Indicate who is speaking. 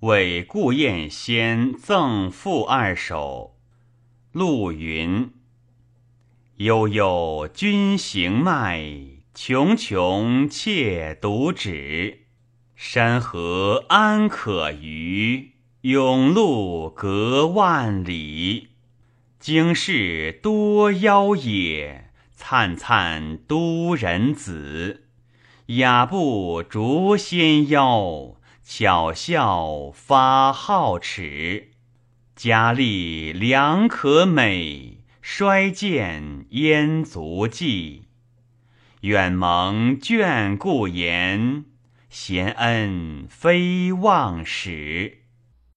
Speaker 1: 为顾燕先赠赋二首。陆云：悠悠君行迈，茕茕妾独止。山河安可逾？永路隔万里。经世多妖也，灿灿都人子。雅步逐仙妖，巧笑发皓齿。佳丽良可美，衰贱焉足计？远蒙眷顾言，贤恩非忘使。